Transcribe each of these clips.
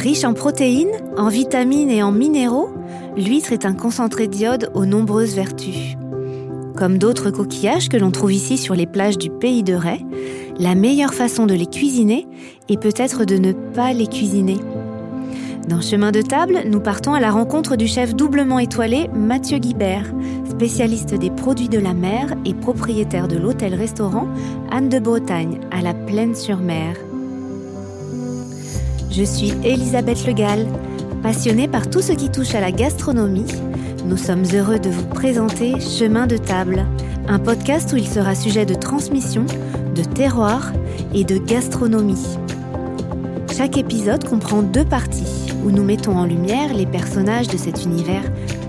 Riche en protéines, en vitamines et en minéraux, l'huître est un concentré d'iode aux nombreuses vertus. Comme d'autres coquillages que l'on trouve ici sur les plages du pays de Ray, la meilleure façon de les cuisiner est peut-être de ne pas les cuisiner. Dans Chemin de table, nous partons à la rencontre du chef doublement étoilé Mathieu Guibert, spécialiste des produits de la mer et propriétaire de l'hôtel-restaurant Anne de Bretagne à la Plaine-sur-Mer. Je suis Elisabeth Legal, passionnée par tout ce qui touche à la gastronomie. Nous sommes heureux de vous présenter Chemin de table, un podcast où il sera sujet de transmission, de terroir et de gastronomie. Chaque épisode comprend deux parties où nous mettons en lumière les personnages de cet univers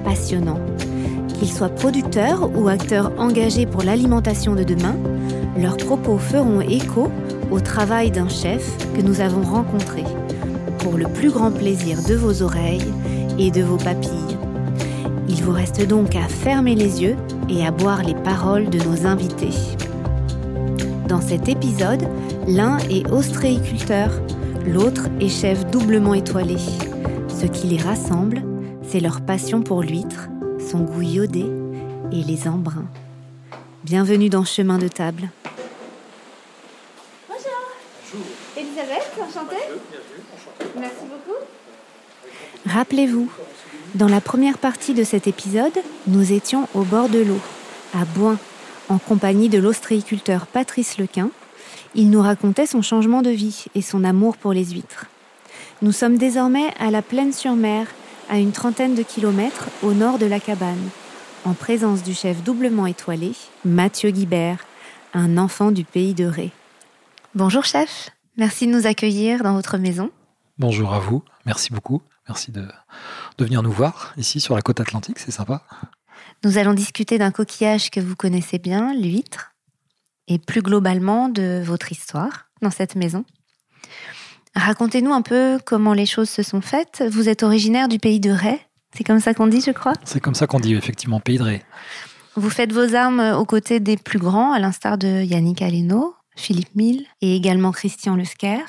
passionnant. Qu'ils soient producteurs ou acteurs engagés pour l'alimentation de demain, leurs propos feront écho au travail d'un chef que nous avons rencontré, pour le plus grand plaisir de vos oreilles et de vos papilles. Il vous reste donc à fermer les yeux et à boire les paroles de nos invités. Dans cet épisode, l'un est ostréiculteur, L'autre est chef doublement étoilé. Ce qui les rassemble, c'est leur passion pour l'huître, son goût iodé et les embruns. Bienvenue dans Chemin de table. Bonjour. Bonjour. Elisabeth, enchantée. Merci beaucoup. Rappelez-vous, dans la première partie de cet épisode, nous étions au bord de l'eau, à Boin, en compagnie de l'ostréiculteur Patrice Lequin, il nous racontait son changement de vie et son amour pour les huîtres. Nous sommes désormais à la Plaine-sur-Mer, à une trentaine de kilomètres au nord de la cabane, en présence du chef doublement étoilé, Mathieu Guibert, un enfant du pays de Ré. Bonjour chef, merci de nous accueillir dans votre maison. Bonjour à vous, merci beaucoup. Merci de, de venir nous voir ici sur la côte atlantique, c'est sympa. Nous allons discuter d'un coquillage que vous connaissez bien, l'huître et plus globalement de votre histoire dans cette maison. Racontez-nous un peu comment les choses se sont faites. Vous êtes originaire du pays de Ray, c'est comme ça qu'on dit, je crois C'est comme ça qu'on dit, effectivement, pays de Ray. Vous faites vos armes aux côtés des plus grands, à l'instar de Yannick Aleno, Philippe Mille et également Christian Lesquer,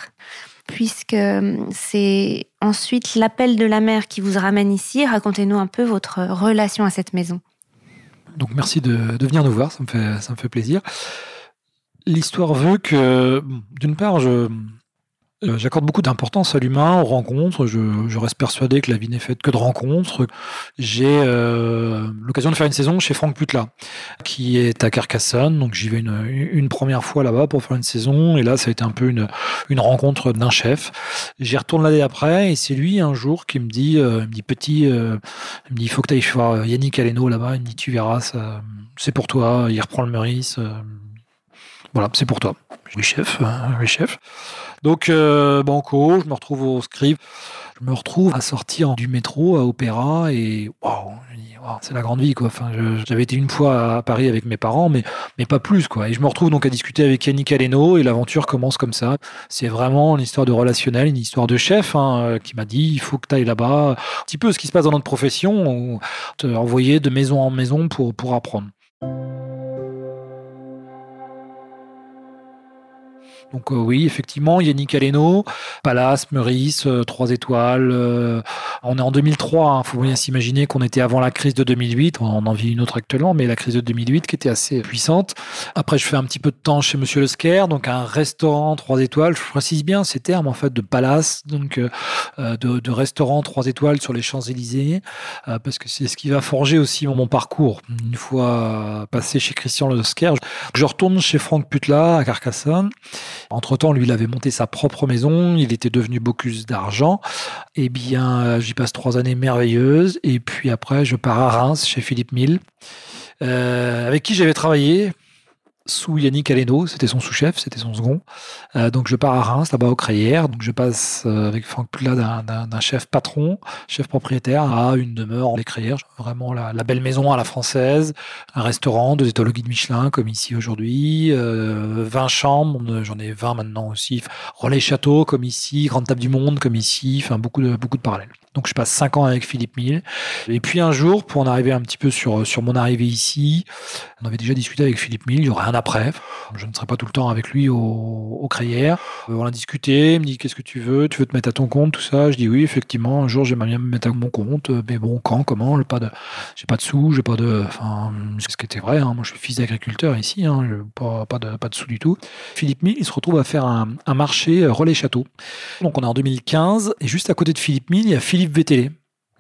puisque c'est ensuite l'appel de la mer qui vous ramène ici. Racontez-nous un peu votre relation à cette maison. Donc merci de, venir nous voir, ça me fait, ça me fait plaisir. L'histoire veut que, d'une part, je, euh, J'accorde beaucoup d'importance à l'humain, aux rencontres. Je, reste persuadé que la vie n'est faite que de rencontres. J'ai euh, l'occasion de faire une saison chez Franck Putla, qui est à Carcassonne. Donc j'y vais une, une, première fois là-bas pour faire une saison. Et là, ça a été un peu une, une rencontre d'un chef. J'y retourne l'année après et c'est lui un jour qui me dit, euh, il me dit petit, il me dit il faut que tu ailles voir Yannick Aleno là-bas. Il me dit tu verras, c'est pour toi. Il reprend le Meurice voilà, c'est pour toi. Oui, chef. Hein, oui, chef. Donc, euh, banco, je me retrouve au script. Je me retrouve à sortir du métro à Opéra et waouh, c'est la grande vie quoi. Enfin, j'avais été une fois à Paris avec mes parents, mais mais pas plus quoi. Et je me retrouve donc à discuter avec Yannick Aleno et l'aventure commence comme ça. C'est vraiment une histoire de relationnel, une histoire de chef hein, qui m'a dit il faut que tu ailles là-bas. Un petit peu ce qui se passe dans notre profession, on te envoyer de maison en maison pour pour apprendre. Donc euh, oui, effectivement, Yannick Aleno, Palace, Meurice, euh, trois étoiles. Euh, on est en 2003, il hein, faut bien s'imaginer qu'on était avant la crise de 2008. On en vit une autre actuellement, mais la crise de 2008 qui était assez puissante. Après, je fais un petit peu de temps chez Monsieur Le Scaire, donc un restaurant trois étoiles. Je précise bien ces termes en fait de Palace, donc de, de, restaurant trois étoiles sur les Champs Élysées, parce que c'est ce qui va forger aussi mon, parcours. Une fois passé chez Christian Le Scaire, je retourne chez Franck Putla à Carcassonne. Entre-temps, lui, il avait monté sa propre maison, il était devenu Bocuse d'argent. Eh bien, euh, j'y passe trois années merveilleuses. Et puis après, je pars à Reims chez Philippe Mille, euh, avec qui j'avais travaillé sous Yannick Aleno, c'était son sous-chef, c'était son second. Euh, donc je pars à Reims, là-bas au Crayères. Donc je passe euh, avec Franck Pula d'un chef patron, chef propriétaire, à une demeure en Crayères. Vraiment la, belle maison à la française, un restaurant, deux étoiles guide Michelin comme ici aujourd'hui, euh, 20 chambres, j'en ai 20 maintenant aussi. Relais Château comme ici, Grande Table du Monde comme ici, enfin beaucoup de, beaucoup de parallèles. Donc je passe 5 ans avec Philippe Mille. Et puis un jour, pour en arriver un petit peu sur, sur mon arrivée ici, on avait déjà discuté avec Philippe Mille, il y aurait un après. Je ne serai pas tout le temps avec lui au, au. Euh, on a discuté, il me dit qu'est-ce que tu veux, tu veux te mettre à ton compte, tout ça. Je dis oui, effectivement, un jour j'aimerais bien me mettre à mon compte, mais bon, quand, comment, le pas de, j'ai pas de sous, j'ai pas de, enfin, ce qui était vrai, hein. moi je suis fils d'agriculteur ici, hein, pas, pas, de, pas de sous du tout. Philippe Mille, il se retrouve à faire un, un marché relais château. Donc on est en 2015, et juste à côté de Philippe Mille, il y a Philippe Philippe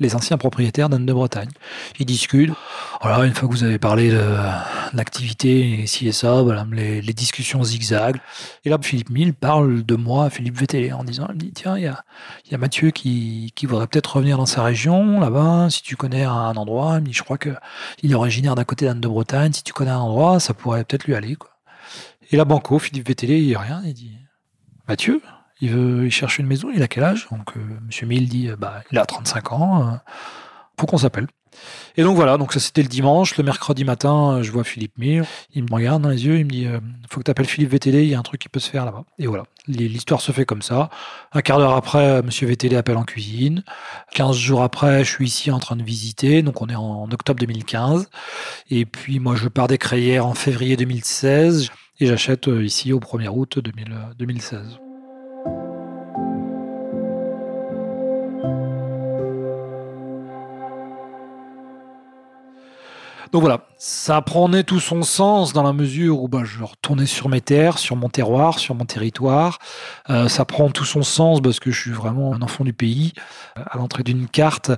les anciens propriétaires d'Anne de Bretagne. Ils discutent. Voilà, une fois que vous avez parlé de l'activité ici et ça, les, discussions zigzag. Et là, Philippe Mille parle de moi à Philippe Vétélé en disant, il dit, tiens, il y a, a, Mathieu qui, voudrait peut-être revenir dans sa région, là-bas, si tu connais un endroit. Il dit, je crois qu'il est originaire d'un côté d'Anne de Bretagne. Si tu connais un endroit, ça pourrait peut-être lui aller. Et là, Banco, Philippe Vétélé, il dit rien. Il dit, Mathieu? Il, veut, il cherche une maison, il a quel âge? Donc, euh, Monsieur Mille dit, euh, bah, il a 35 ans, euh, faut qu'on s'appelle. Et donc voilà, donc ça c'était le dimanche. Le mercredi matin, je vois Philippe Mille. Il me regarde dans les yeux, il me dit faut que tu appelles Philippe VTD, il y a un truc qui peut se faire là-bas. Et voilà, l'histoire se fait comme ça. Un quart d'heure après, Monsieur VTD appelle en cuisine. 15 jours après, je suis ici en train de visiter. Donc on est en octobre 2015. Et puis moi, je pars des Crayères en février 2016 et j'achète ici au 1er août 2016. Donc voilà, ça prenait tout son sens dans la mesure où bah, je retournais sur mes terres, sur mon terroir, sur mon territoire. Euh, ça prend tout son sens parce que je suis vraiment un enfant du pays. À l'entrée d'une carte,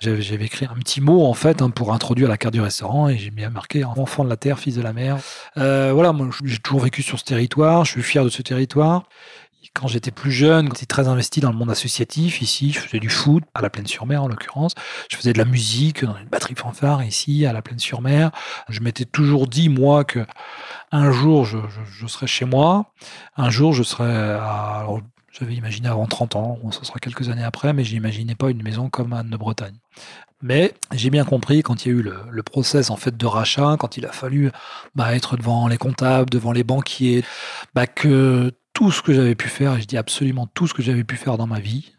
j'avais écrit un petit mot en fait hein, pour introduire la carte du restaurant et j'ai bien marqué enfant de la terre, fils de la mer. Euh, voilà, moi j'ai toujours vécu sur ce territoire, je suis fier de ce territoire. Quand j'étais plus jeune, j'étais très investi dans le monde associatif. Ici, je faisais du foot, à la Plaine-sur-Mer en l'occurrence. Je faisais de la musique dans une batterie fanfare ici, à la Plaine-sur-Mer. Je m'étais toujours dit, moi, que un jour, je, je, serai chez moi. Un jour, je serai à... j'avais imaginé avant 30 ans, bon, ça sera quelques années après, mais j'imaginais pas une maison comme Anne de Bretagne. Mais j'ai bien compris quand il y a eu le, le, process en fait de rachat, quand il a fallu bah, être devant les comptables, devant les banquiers, bah, que tout ce que j'avais pu faire, et je dis absolument tout ce que j'avais pu faire dans ma vie,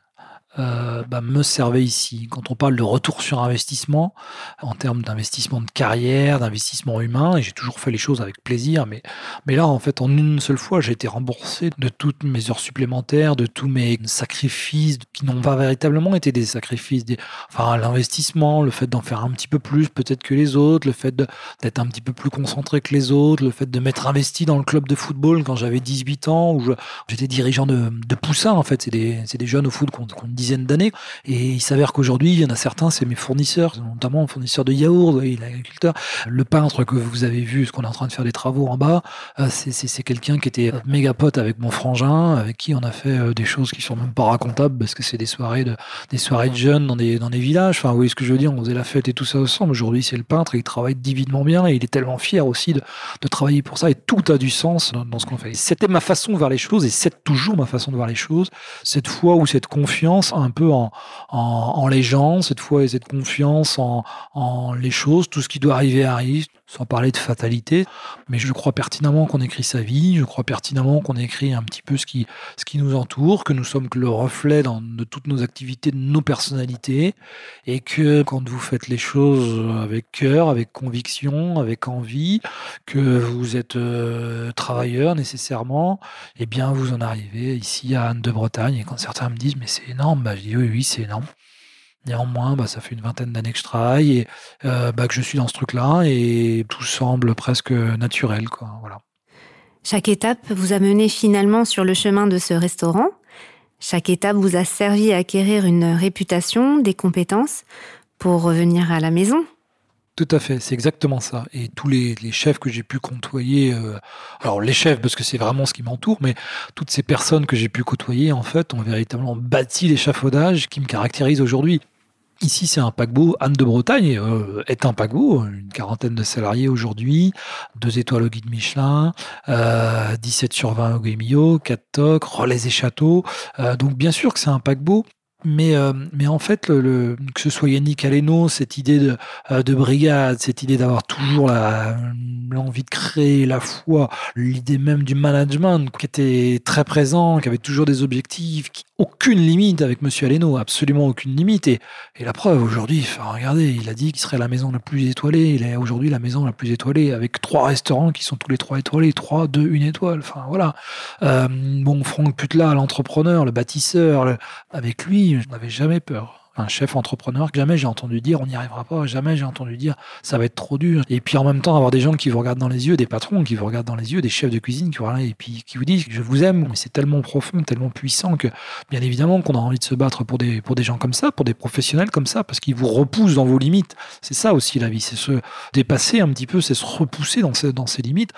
euh, bah, me servait ici. Quand on parle de retour sur investissement, en termes d'investissement de carrière, d'investissement humain, et j'ai toujours fait les choses avec plaisir, mais, mais là, en fait, en une seule fois, j'ai été remboursé de toutes mes heures supplémentaires, de tous mes sacrifices qui n'ont pas véritablement été des sacrifices. Des, enfin, l'investissement, le fait d'en faire un petit peu plus peut-être que les autres, le fait d'être un petit peu plus concentré que les autres, le fait de m'être investi dans le club de football quand j'avais 18 ans, où j'étais dirigeant de, de Poussin, en fait, c'est des, des, jeunes au foot qu'on dizaine d'années. Et il s'avère qu'aujourd'hui, il y en a certains, c'est mes fournisseurs, notamment fournisseurs de yaourt, et l'agriculteur. Le peintre que vous avez vu, ce qu'on est en train de faire des travaux en bas, euh, c'est quelqu'un qui était méga pote avec mon frangin, avec qui on a fait euh, des choses qui sont même pas racontables parce que c'est des soirées de des soirées de jeunes dans des dans des villages. Enfin, vous voyez ce que je veux dire On faisait la fête et tout ça ensemble. Aujourd'hui, c'est le peintre, et il travaille divinement bien et il est tellement fier aussi de, de travailler pour ça. Et tout a du sens dans, dans ce qu'on fait. C'était ma façon de voir les choses et c'est toujours ma façon de voir les choses. Cette foi ou cette confiance un peu en, en, les gens, cette fois, et cette confiance en, en les choses, tout ce qui doit arriver arrive, sans parler de fatalité. Mais je crois pertinemment qu'on écrit sa vie, je crois pertinemment qu'on écrit un petit peu ce qui, nous entoure, que nous sommes le reflet dans, de toutes nos activités, de nos personnalités, et que quand vous faites les choses avec cœur, avec conviction, avec envie, que vous êtes euh, travailleur nécessairement, eh bien vous en arrivez ici à Anne de Bretagne. Et quand certains me disent mais c'est énorme, bah, je dis oui, oui, c'est énorme. Néanmoins, bah, ça fait une vingtaine d'années que je travaille et euh, bah, que je suis dans ce truc-là et tout semble presque naturel. Quoi. Voilà. Chaque étape vous a mené finalement sur le chemin de ce restaurant. Chaque étape vous a servi à acquérir une réputation, des compétences pour revenir à la maison. Tout à fait, c'est exactement ça. Et tous les, chefs que j'ai pu côtoyer, euh, alors les chefs parce que c'est vraiment ce qui m'entoure, mais toutes ces personnes que j'ai pu côtoyer en fait ont véritablement bâti l'échafaudage qui me caractérise aujourd'hui. Ici, c'est un paquebot. Anne de Bretagne euh, est un paquebot, une quarantaine de salariés aujourd'hui, deux étoiles au guide Michelin, euh, 17 sur 20 au Guémillot, 4 tocs, relais et châteaux. Euh, donc, bien sûr que c'est un paquebot, mais, euh, mais en fait, le, que ce soit Yannick Aleno, cette idée de, de brigade, cette idée d'avoir toujours l'envie de créer, la foi, l'idée même du management qui était très présent, qui avait toujours des objectifs, qui aucune limite avec Monsieur Aleno, absolument aucune limite. Et, la preuve, aujourd'hui, regardez, il a dit qu'il serait la maison la plus étoilée. Il est aujourd'hui la maison la plus étoilée, avec trois restaurants qui sont tous les trois étoilés, trois, deux, une étoile. Enfin, voilà. Euh, bon, Franck Putla, l'entrepreneur, le bâtisseur, avec lui, je n'avais jamais peur un chef entrepreneur jamais j'ai entendu dire on n'y arrivera pas, jamais j'ai entendu dire ça va être trop dur. Et puis en même temps avoir des gens qui vous regardent dans les yeux, des patrons qui vous regardent dans les yeux, des chefs de cuisine qui vous regardent et puis qui vous disent je vous aime, mais c'est tellement profond, tellement puissant que bien évidemment qu'on a envie de se battre pour des, pour des gens comme ça, pour des professionnels comme ça, parce qu'ils vous repoussent dans vos limites. C'est ça aussi la vie, c'est se dépasser un petit peu, c'est se repousser dans ces, dans ses limites.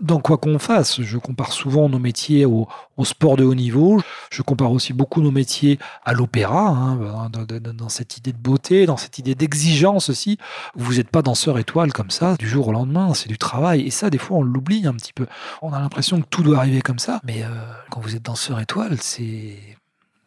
Dans, quoi qu'on fasse, je compare souvent nos métiers au, au, sport de haut niveau, je compare aussi beaucoup nos métiers à l'opéra, hein, dans cette idée de beauté, dans cette idée d'exigence aussi. Vous n'êtes pas danseur étoile comme ça du jour au lendemain, c'est du travail. Et ça, des fois, on l'oublie un petit peu. On a l'impression que tout doit arriver comme ça, mais euh, quand vous êtes danseur étoile, c'est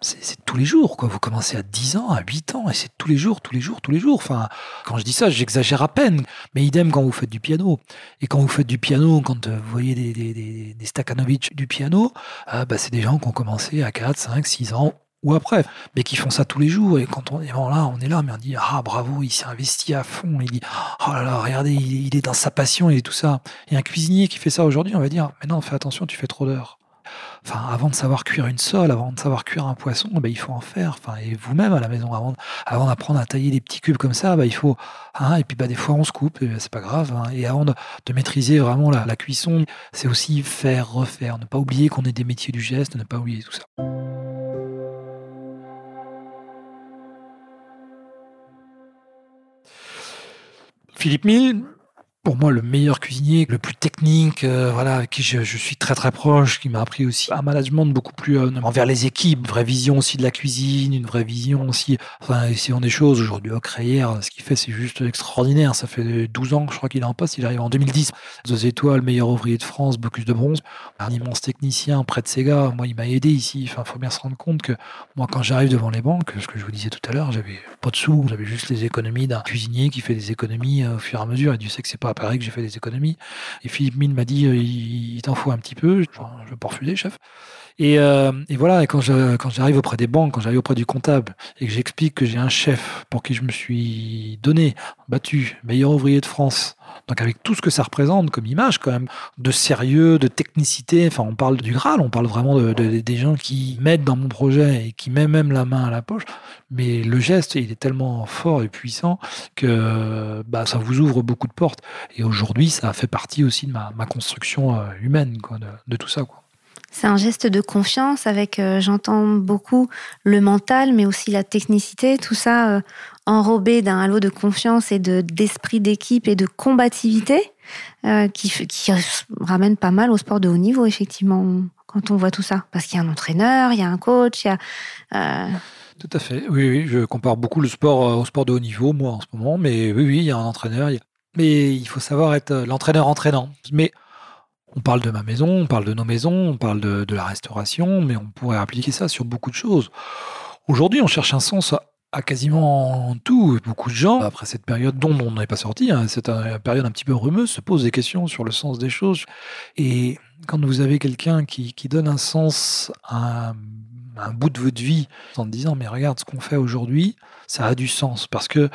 c'est tous les jours, quoi. Vous commencez à 10 ans, à 8 ans, et c'est tous les jours, tous les jours, tous les jours. Enfin, quand je dis ça, j'exagère à peine. Mais idem quand vous faites du piano. Et quand vous faites du piano, quand euh, vous voyez des, des, Stakhanovich du piano, euh, bah, c'est des gens qui ont commencé à 4, 5, 6 ans ou après, mais qui font ça tous les jours. Et quand on est là, on est là, mais on dit ah bravo, il s'est investi à fond. Il dit oh là là, regardez, il, est dans sa passion et tout ça. Et un cuisinier qui fait ça aujourd'hui, on va dire mais non, fais attention, tu fais trop d'heures. Enfin, avant de savoir cuire une sole, avant de savoir cuire un poisson, bah, il faut en faire. Enfin, et vous-même à la maison, avant, d'apprendre à tailler des petits cubes comme ça, bah, il faut. Hein, et puis bah, des fois on se coupe, c'est pas grave. Hein. et avant de, maîtriser vraiment la cuisson, c'est aussi faire, refaire. Ne pas oublier qu'on est des métiers du geste, ne pas oublier tout ça. Philippe Mille, pour moi le meilleur cuisinier, le plus technique, euh, voilà, qui je, suis très très proche, qui m'a appris aussi un management beaucoup plus euh, envers les équipes, vraie vision aussi de la cuisine, une vraie vision aussi, enfin, essayons des choses. Aujourd'hui, au Créière, ce qu'il fait, c'est juste extraordinaire. Ça fait 12 ans que je crois qu'il est en poste, il arrive en 2010. Deux étoiles, meilleur ouvrier de France, Bocuse de bronze, un immense technicien près de Sega. Moi, il m'a aidé ici. Enfin, faut bien se rendre compte que moi, quand j'arrive devant les banques, ce que je vous disais tout à l'heure, j'avais pas de sous, j'avais juste les économies d'un cuisinier qui fait des économies euh, au fur et à mesure. Et Dieu sait que c'est pas Paris que j'ai fait des économies. Et Philippe Mine m'a dit, euh, il, t'en faut un petit peu. Je veux pas refuser, chef. Et, euh, et, voilà, et quand j'arrive auprès des banques, quand j'arrive auprès du comptable, et que j'explique que j'ai un chef pour qui je me suis donné, battu, meilleur ouvrier de France, donc avec tout ce que ça représente comme image quand même, de sérieux, de technicité, enfin on parle du Graal, on parle vraiment de, des gens qui mettent dans mon projet et qui mettent même la main à la poche, mais le geste, il est tellement fort et puissant que bah, ça vous ouvre beaucoup de portes. Et aujourd'hui, ça fait partie aussi de ma, construction euh, humaine, de, tout ça. C'est un geste de confiance avec, euh, j'entends beaucoup le mental, mais aussi la technicité, tout ça euh, enrobé d'un halo de confiance et de d'esprit d'équipe et de combativité euh, qui, ramène pas mal au sport de haut niveau, effectivement, quand on voit tout ça. Parce qu'il y a un entraîneur, il y a un coach, il y a... Tout à fait. Oui, oui, je compare beaucoup le sport au sport de haut niveau, moi, en ce moment. Mais oui, oui, il y a un entraîneur. Mais il faut savoir être l'entraîneur entraînant. Mais on parle de ma maison, on parle de nos maisons, on parle de, la restauration, mais on pourrait appliquer ça sur beaucoup de choses. Aujourd'hui, on cherche un sens à, quasiment tout. Beaucoup de gens, après cette période dont on n'est pas sorti, hein, cette période un petit peu rumeuse, se posent des questions sur le sens des choses. Et quand vous avez quelqu'un qui, donne un sens à un bout de votre vie en disant mais regarde ce qu'on fait aujourd'hui, ça a du sens parce que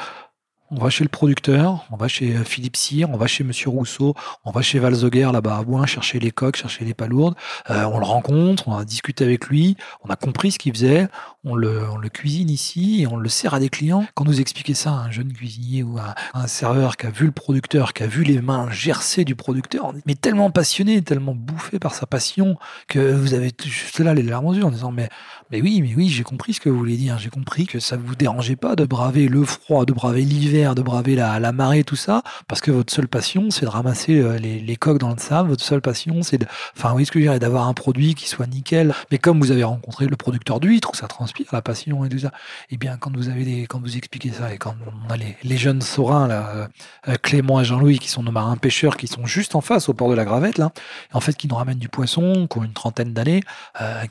on va chez le producteur, on va chez euh, Philippe Cyr, on va chez Monsieur Rousseau, on va chez Valzoguer là-bas à Boin chercher les coques, chercher les palourdes. Euh, on le rencontre, on a discuté avec lui, on a compris ce qu'il faisait, on le, cuisine ici et on le sert à des clients. Quand nous expliquez ça à un jeune cuisinier ou à un serveur qui a vu le producteur, qui a vu les mains gercées du producteur, mais tellement passionné, tellement bouffé par sa passion que vous avez juste là les larmes aux yeux en disant mais, mais oui, mais oui, j'ai compris ce que vous voulez dire, j'ai compris que ça vous dérangeait pas de braver le froid, de braver l'hiver de braver la, marée, tout ça, parce que votre seule passion, c'est de ramasser euh, les, coques dans le sable. Votre seule passion, c'est de, enfin, oui, ce que d'avoir un produit qui soit nickel. Mais comme vous avez rencontré le producteur d'huîtres, ça la passion et tout ça, eh bien, quand vous avez des, quand vous expliquez ça et quand on a les, les jeunes saurins, là, euh, euh, Clément et Jean-Louis, qui sont nos marins pêcheurs, qui sont juste en face au port de la Gravette, là, en fait, qui nous ramènent du poisson, qui ont une trentaine d'années,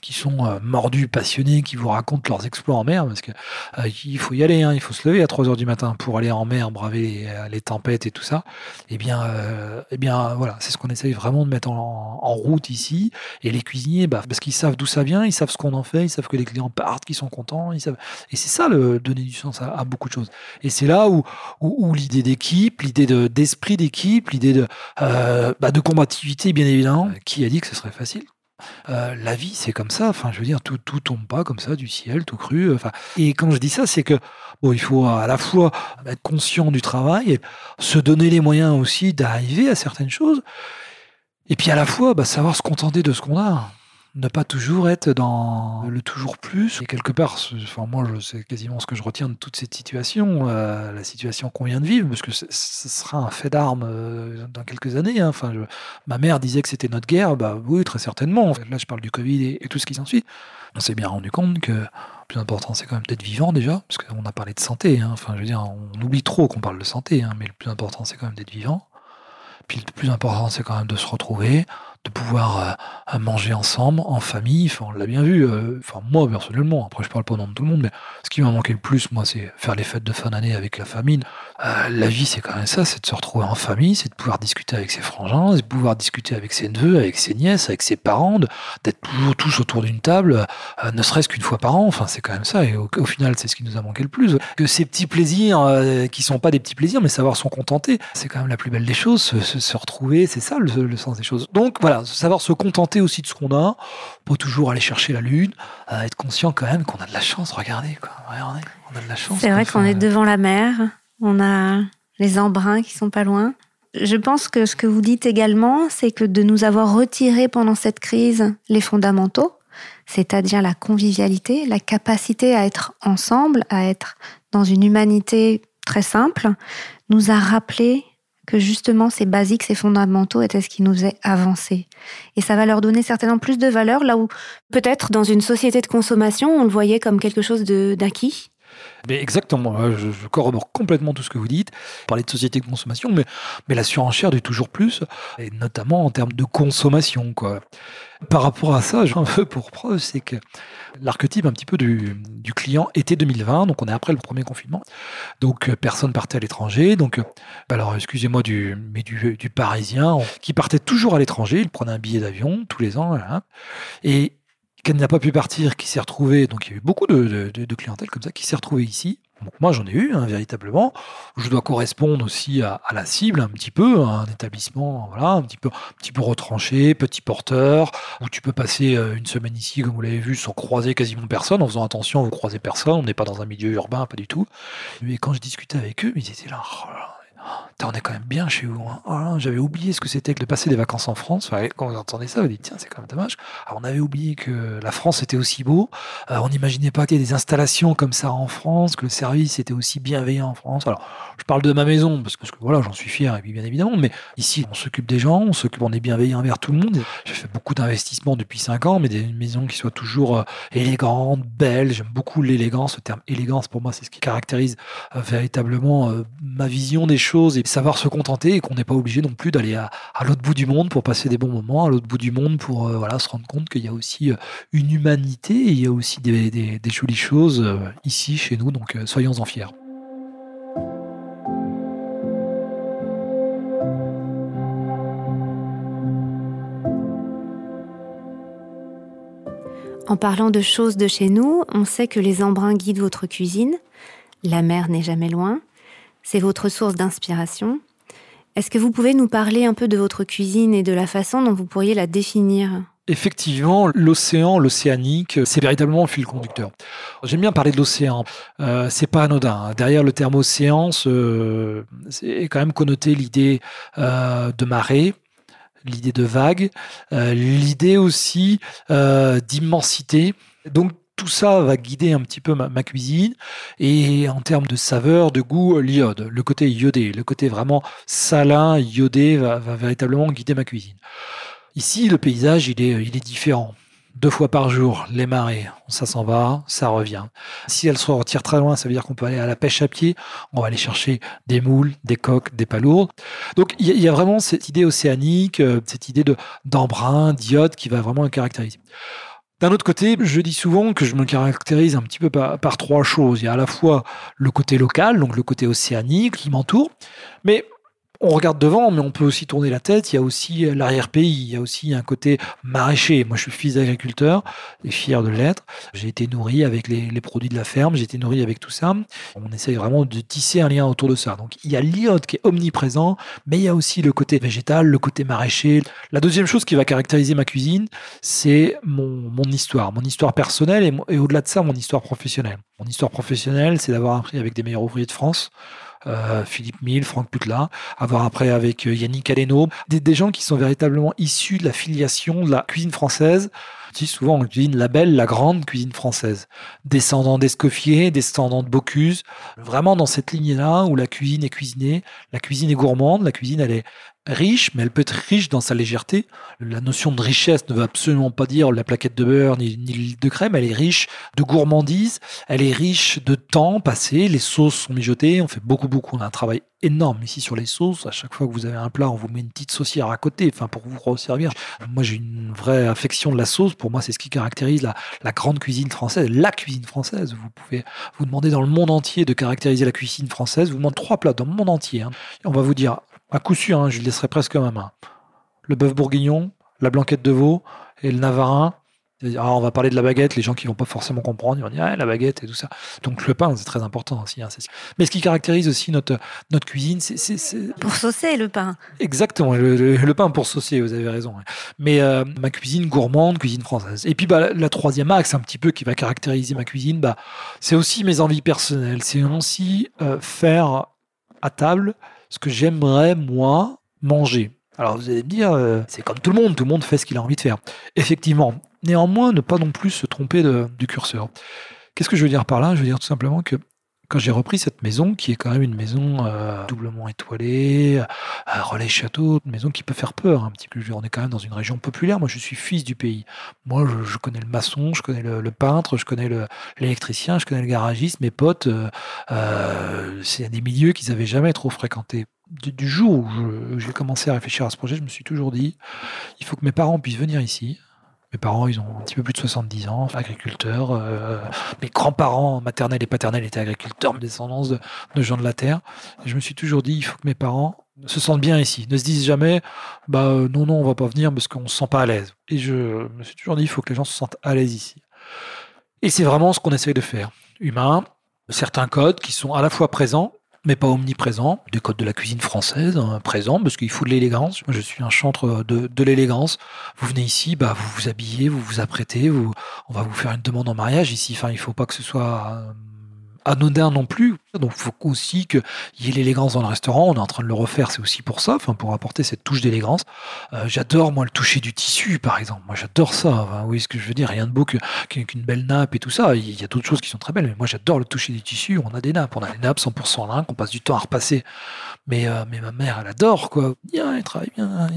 qui sont mordus, passionnés qui vous racontent leurs exploits en mer, parce que euh, il faut y aller, hein, il faut se lever à 3 heures du matin pour aller en mer, braver les, tempêtes et tout ça. Eh bien, eh bien, voilà, c'est ce qu'on essaye vraiment de mettre en, route ici. Et les cuisiniers, bah, parce qu'ils savent d'où ça vient, ils savent ce qu'on en fait, ils savent que les clients partent, qu'ils sont contents, ils savent. Et c'est ça le donner du sens à, beaucoup de choses. Et c'est là où, où, l'idée d'équipe, l'idée d'esprit d'équipe, l'idée de, bah, de combativité, bien évidemment, qui a dit que ce serait facile euh, la vie, c'est comme ça. Enfin, je veux dire, tout, tout tombe pas comme ça du ciel, tout cru. Enfin, et quand je dis ça, c'est que bon, il faut à la fois être conscient du travail et se donner les moyens aussi d'arriver à certaines choses. Et puis à la fois, bah, savoir se contenter de ce qu'on a ne pas toujours être dans le toujours plus. Et quelque part, enfin, moi, c'est quasiment ce que je retiens de toute cette situation, euh, la situation qu'on vient de vivre, parce que ce sera un fait d'armes euh, dans quelques années. Hein. Enfin, ma mère disait que c'était notre guerre, bah oui, très certainement. Là, je parle du Covid et, tout ce qui s'ensuit. On s'est bien rendu compte que le plus important, c'est quand même d'être vivant déjà, parce qu'on a parlé de santé. Hein. Enfin, je veux dire, on oublie trop qu'on parle de santé, hein, mais le plus important, c'est quand même d'être vivant. Puis le plus important, c'est quand même de se retrouver, de pouvoir euh, manger ensemble, en famille. Enfin, on l'a bien vu. Euh, enfin, moi, personnellement, après, je parle pas au nom de tout le monde, mais ce qui m'a manqué le plus, moi, c'est faire les fêtes de fin d'année avec la famille. Euh, la vie, c'est quand même ça, c'est de se retrouver en famille, c'est de pouvoir discuter avec ses frangins, c'est de pouvoir discuter avec ses neveux, avec ses nièces, avec ses parents, d'être toujours tous autour d'une table, ne serait-ce qu'une fois par an. Enfin, c'est quand même ça. Et au, final, c'est ce qui nous a manqué le plus. Que ces petits plaisirs, qui sont pas des petits plaisirs, mais savoir s'en contenter, c'est quand même la plus belle des choses. Se, retrouver, c'est ça le, le, sens des choses. Donc voilà, savoir se contenter aussi de ce qu'on a, pas toujours aller chercher la lune, être conscient quand même qu'on a de la chance. Regardez, quoi. Regardez, on a de la chance. C'est vrai qu'on est devant la mer, on a les embruns qui sont pas loin. Je pense que ce que vous dites également, c'est que de nous avoir retiré pendant cette crise les fondamentaux, c'est-à-dire la convivialité, la capacité à être ensemble, à être dans une humanité très simple, nous a rappelé que justement ces basiques, ces fondamentaux étaient ce qui nous est avancé. Et ça va leur donner certainement plus de valeur là où peut-être dans une société de consommation, on le voyait comme quelque chose d'acquis. Mais exactement, je, corrobore complètement tout ce que vous dites. Vous parlez de société de consommation, mais, mais la surenchère du toujours plus, et notamment en termes de consommation. Quoi. Par rapport à ça, un peu pour preuve, c'est que l'archétype un petit peu du, client était 2020, donc on est après le premier confinement. Donc euh, personne partait à l'étranger. Donc, euh, alors excusez-moi du, mais du, parisien qui partait toujours à l'étranger. Il prenait un billet d'avion tous les ans. et qui n'a pas pu partir, qui s'est retrouvé. Donc il y a eu beaucoup de, de clientèle comme ça qui s'est retrouvé ici moi, j'en ai eu, hein, véritablement. Je dois correspondre aussi à, la cible un petit peu, un établissement voilà, un, petit peu, un petit peu retranché, petit porteur, où tu peux passer euh, une semaine ici, comme vous l'avez vu, sans croiser quasiment personne, en faisant attention, vous croisez personne, on n'est pas dans un milieu urbain, pas du tout. Et quand je discutais avec eux, ils étaient là, oh là on est quand même bien chez vous. Hein. Oh j'avais oublié ce que c'était que de passer des vacances en France. quand vous entendez ça, vous dites tiens, c'est quand même dommage. On avait oublié que la France était aussi beau. Euh, on n'imaginait pas qu'il y ait des installations comme ça en France, que le service était aussi bienveillant en France. Alors, je parle de ma maison parce que, voilà, j'en suis fier, et puis bien évidemment. Mais ici, on s'occupe des gens, on s'occupe, on est bienveillant envers tout le monde. J'ai fait beaucoup d'investissements depuis 5 ans, mais des maisons qui soient toujours euh, élégantes, belles. J'aime beaucoup l'élégance. Le terme élégance, pour moi, c'est ce qui caractérise euh, véritablement ma vision des choses savoir se contenter et qu'on n'est pas obligé non plus d'aller à, l'autre bout du monde pour passer des bons moments, à l'autre bout du monde pour euh, voilà, se rendre compte qu'il y a aussi euh, une humanité et il y a aussi des, jolies choses euh, ici, chez nous, donc soyons-en fiers. En parlant de choses de chez nous, on sait que les embruns guident votre cuisine. La mer n'est jamais loin c'est votre source d'inspiration. Est-ce que vous pouvez nous parler un peu de votre cuisine et de la façon dont vous pourriez la définir? Effectivement, l'océan, l'océanique, c'est véritablement un fil conducteur. J'aime bien parler de l'océan. Euh, c'est pas anodin. Derrière le terme océan, c'est quand même connoté l'idée euh, de marée, l'idée de vague, euh, l'idée aussi euh, d'immensité. Donc tout ça va guider un petit peu ma, cuisine. Et en termes de saveur, de goût, l'iode, le côté iodé, le côté vraiment salin, iodé, va, véritablement guider ma cuisine. Ici, le paysage, il est, il est différent. Deux fois par jour, les marées, ça s'en va, ça revient. Si elles se retirent très loin, ça veut dire qu'on peut aller à la pêche à pied, on va aller chercher des moules, des coques, des palourdes. Donc il y, a vraiment cette idée océanique, euh, cette idée de d'embrun, d'iode qui va vraiment le caractériser. D'un autre côté, je dis souvent que je me caractérise un petit peu par, trois choses. Il y a à la fois le côté local, donc le côté océanique qui m'entoure, mais on regarde devant, mais on peut aussi tourner la tête. Il y a aussi l'arrière-pays, il y a aussi un côté maraîcher. Moi, je suis fils d'agriculteur et fier de l'être. J'ai été nourri avec les, produits de la ferme, j'ai été nourri avec tout ça. On essaye vraiment de tisser un lien autour de ça. Donc, il y a l'iode qui est omniprésent, mais il y a aussi le côté végétal, le côté maraîcher. La deuxième chose qui va caractériser ma cuisine, c'est mon, histoire, mon histoire personnelle et au-delà de ça, mon histoire professionnelle. Mon histoire professionnelle, c'est d'avoir appris avec des meilleurs ouvriers de France. Euh, Philippe Mille, Franck Putla, avoir après avec euh, Yannick Aleno, des, gens qui sont véritablement issus de la filiation de la cuisine française. Je souvent on cuisine la belle, la grande cuisine française. Descendant d'Escoffier, descendant de Bocuse, vraiment dans cette lignée-là où la cuisine est cuisinée, la cuisine est gourmande, la cuisine elle est riche, mais elle peut être riche dans sa légèreté. La notion de richesse ne veut absolument pas dire la plaquette de beurre ni, l'huile de crème. Elle est riche de gourmandise, elle est riche de temps passé. Les sauces sont mijotées. On fait beaucoup, beaucoup. On a un travail énorme ici sur les sauces. À chaque fois que vous avez un plat, on vous met une petite saucière à côté, enfin pour vous resservir. Moi, j'ai une vraie affection de la sauce. Pour moi, c'est ce qui caractérise la, la, grande cuisine française, la cuisine française. Vous pouvez vous demander dans le monde entier de caractériser la cuisine française. Vous demandez trois plats dans le monde entier. Hein. On va vous dire à coup sûr, hein, je le laisserai presque à ma main. Le bœuf bourguignon, la blanquette de veau et le navarin. Alors, on va parler de la baguette, les gens qui vont pas forcément comprendre, ils vont dire ah, la baguette et tout ça. Donc le pain, c'est très important aussi. Hein, Mais ce qui caractérise aussi notre, notre cuisine, c'est. Pour saucer le pain. Exactement, le, pain pour saucer, vous avez raison. Mais euh, ma cuisine gourmande, cuisine française. Et puis bah, la troisième axe, un petit peu, qui va caractériser ma cuisine, bah, c'est aussi mes envies personnelles. C'est aussi euh, faire à table ce que j'aimerais, moi, manger. Alors vous allez me dire, euh, c'est comme tout le monde, tout le monde fait ce qu'il a envie de faire. Effectivement. Néanmoins, ne pas non plus se tromper du curseur. Qu'est-ce que je veux dire par là? Je veux dire tout simplement que quand j'ai repris cette maison, qui est quand même une maison euh, doublement étoilée, à relais château, une maison qui peut faire peur un petit peu. On est quand même dans une région populaire. Moi, je suis fils du pays. Moi, je, connais le maçon, je connais le, peintre, je connais l'électricien, je connais le garagiste. Mes potes, euh, euh, c'est des milieux qu'ils n'avaient jamais trop fréquentés. Du, jour où j'ai commencé à réfléchir à ce projet, je me suis toujours dit, il faut que mes parents puissent venir ici, mes parents, ils ont un petit peu plus de 70 ans, agriculteurs. Euh, mes grands-parents, maternels et paternels, étaient agriculteurs, descendance de, de, gens de la terre. Je me suis toujours dit, il faut que mes parents se sentent bien ici, ne se disent jamais, bah euh, non, non, on va pas venir parce qu'on se sent pas à l'aise. Et je me suis toujours dit, il faut que les gens se sentent à l'aise ici. Et c'est vraiment ce qu'on essaye de faire. Humain, certains codes qui sont à la fois présents mais pas omniprésent. Des codes de la cuisine française, hein, présents, parce qu'il faut de l'élégance. Je suis un chantre de, de l'élégance. Vous venez ici, bah, vous vous habillez, vous vous apprêtez, vous, on va vous faire une demande en mariage ici. Enfin, il faut pas que ce soit euh, anodin non plus. Donc il faut aussi qu'il y ait l'élégance dans le restaurant. On est en train de le refaire, c'est aussi pour ça, enfin pour apporter cette touche d'élégance. Euh, j'adore moi le toucher du tissu, par exemple. Moi j'adore ça. Enfin, oui, ce que je veux dire, rien de beau qu'une belle nappe et tout ça. Il y a d'autres choses qui sont très belles, mais moi j'adore le toucher du tissu. On a des nappes, on a des nappes 100% lin qu'on passe du temps à repasser. Mais, euh, mais ma mère, elle adore quoi. Bien, il travaille bien,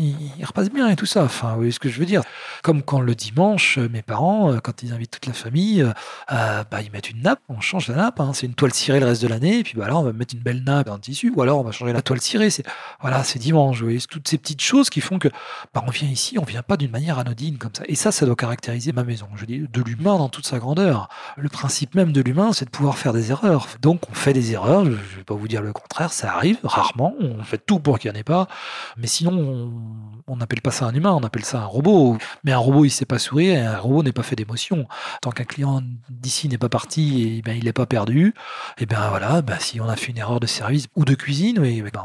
repasse bien et tout ça. Enfin, oui, ce que je veux dire. Comme quand le dimanche, mes parents, euh, quand ils invitent toute la famille, bah, ils mettent une nappe, on change la nappe. Hein. C'est une toile cirée le reste de l'année et puis bah là, on va mettre une belle nappe en tissu, ou alors on va changer la toile cirée. C'est voilà, c'est dimanche. Vous voyez, toutes ces petites choses qui font que bah, on vient ici, on vient pas d'une manière anodine comme ça. Et ça, ça doit caractériser ma maison. Je dis de l'humain dans toute sa grandeur. Le principe même de l'humain, c'est de pouvoir faire des erreurs. Donc on fait des erreurs. Je, vais pas vous dire le contraire, ça arrive rarement. On fait tout pour qu'il n'y en ait pas. Mais sinon, on n'appelle pas ça un humain, on appelle ça un robot. Mais un robot, il sait pas sourire, et un robot n'est pas fait d'émotion. Tant qu'un client d'ici n'est pas parti, et ben il n'est pas perdu. Et ben voilà, ben, si on a fait une erreur de service ou de cuisine, oui, ben,